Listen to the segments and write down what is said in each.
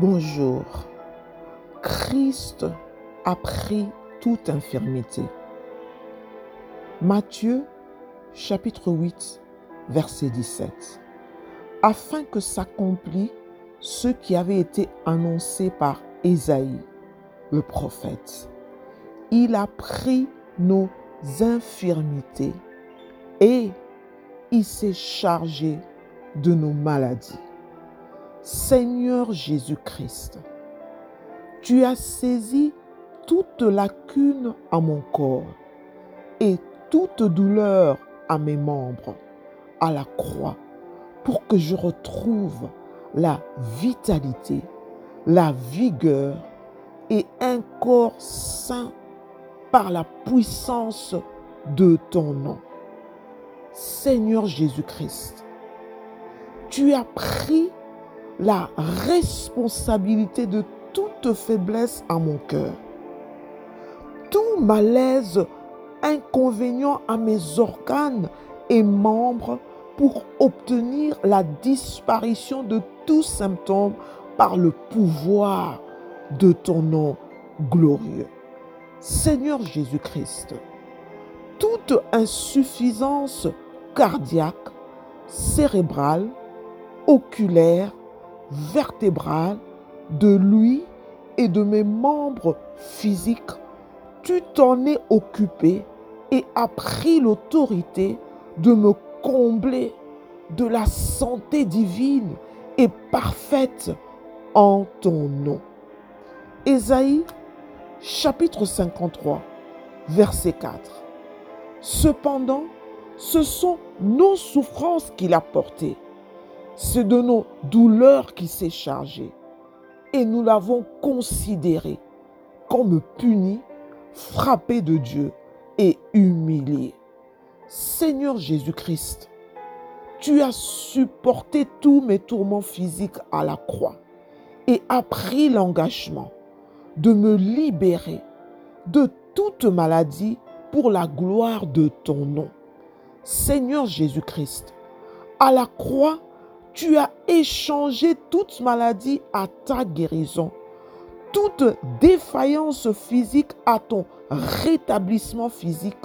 Bonjour. Christ a pris toute infirmité. Matthieu chapitre 8 verset 17. Afin que s'accomplit ce qui avait été annoncé par Ésaïe, le prophète. Il a pris nos infirmités et il s'est chargé de nos maladies. Seigneur Jésus-Christ, tu as saisi toute lacune à mon corps et toute douleur à mes membres à la croix pour que je retrouve la vitalité, la vigueur et un corps sain par la puissance de ton nom. Seigneur Jésus-Christ, tu as pris la responsabilité de toute faiblesse à mon cœur. Tout malaise, inconvénient à mes organes et membres pour obtenir la disparition de tout symptôme par le pouvoir de ton nom glorieux. Seigneur Jésus-Christ, toute insuffisance cardiaque, cérébrale, oculaire, vertébrale de lui et de mes membres physiques, tu t'en es occupé et as pris l'autorité de me combler de la santé divine et parfaite en ton nom. Ésaïe chapitre 53 verset 4. Cependant, ce sont nos souffrances qu'il a portées c'est de nos douleurs qui s'est chargé. Et nous l'avons considéré comme puni, frappé de Dieu et humilié. Seigneur Jésus-Christ, tu as supporté tous mes tourments physiques à la croix et as pris l'engagement de me libérer de toute maladie pour la gloire de ton nom. Seigneur Jésus-Christ, à la croix, tu as échangé toute maladie à ta guérison, toute défaillance physique à ton rétablissement physique.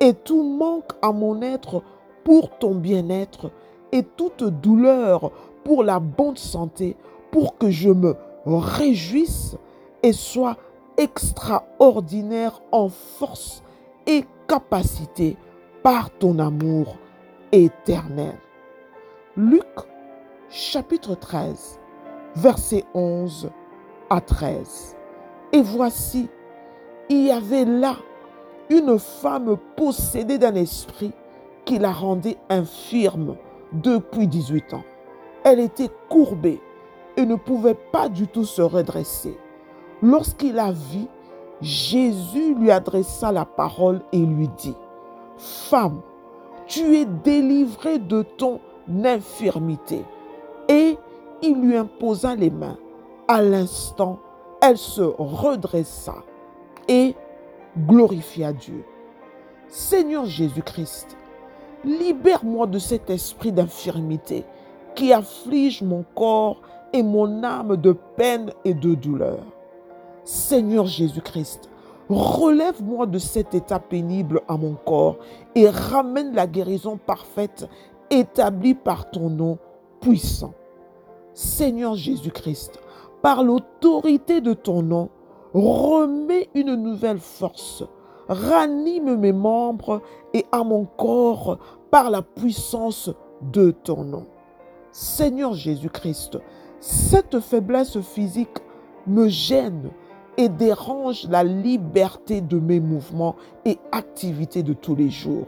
Et tout manque à mon être pour ton bien-être. Et toute douleur pour la bonne santé, pour que je me réjouisse et sois extraordinaire en force et capacité par ton amour éternel. Luc chapitre 13, versets 11 à 13. Et voici, il y avait là une femme possédée d'un esprit qui la rendait infirme depuis 18 ans. Elle était courbée et ne pouvait pas du tout se redresser. Lorsqu'il la vit, Jésus lui adressa la parole et lui dit, Femme, tu es délivrée de ton infirmité et il lui imposa les mains. À l'instant, elle se redressa et glorifia Dieu. Seigneur Jésus-Christ, libère-moi de cet esprit d'infirmité qui afflige mon corps et mon âme de peine et de douleur. Seigneur Jésus-Christ, relève-moi de cet état pénible à mon corps et ramène la guérison parfaite établie par ton nom puissant. Seigneur Jésus-Christ, par l'autorité de ton nom, remets une nouvelle force, ranime mes membres et à mon corps par la puissance de ton nom. Seigneur Jésus-Christ, cette faiblesse physique me gêne et dérange la liberté de mes mouvements et activités de tous les jours.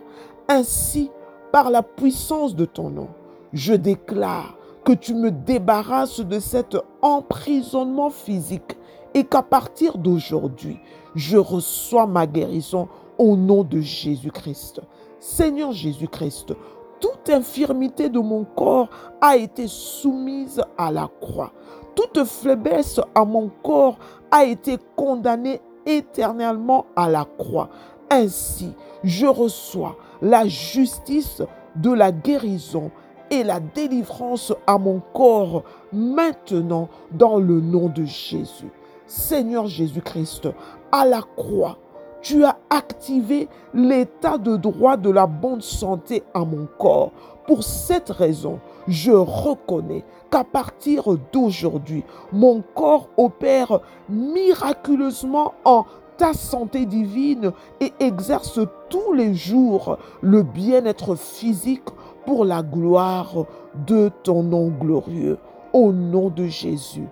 Ainsi, par la puissance de ton nom, je déclare que tu me débarrasses de cet emprisonnement physique et qu'à partir d'aujourd'hui, je reçois ma guérison au nom de Jésus-Christ. Seigneur Jésus-Christ, toute infirmité de mon corps a été soumise à la croix. Toute faiblesse à mon corps a été condamnée éternellement à la croix. Ainsi, je reçois la justice de la guérison et la délivrance à mon corps maintenant dans le nom de Jésus. Seigneur Jésus-Christ, à la croix, tu as activé l'état de droit de la bonne santé à mon corps. Pour cette raison, je reconnais qu'à partir d'aujourd'hui, mon corps opère miraculeusement en ta santé divine et exerce tous les jours le bien-être physique pour la gloire de ton nom glorieux. Au nom de Jésus.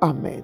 Amen.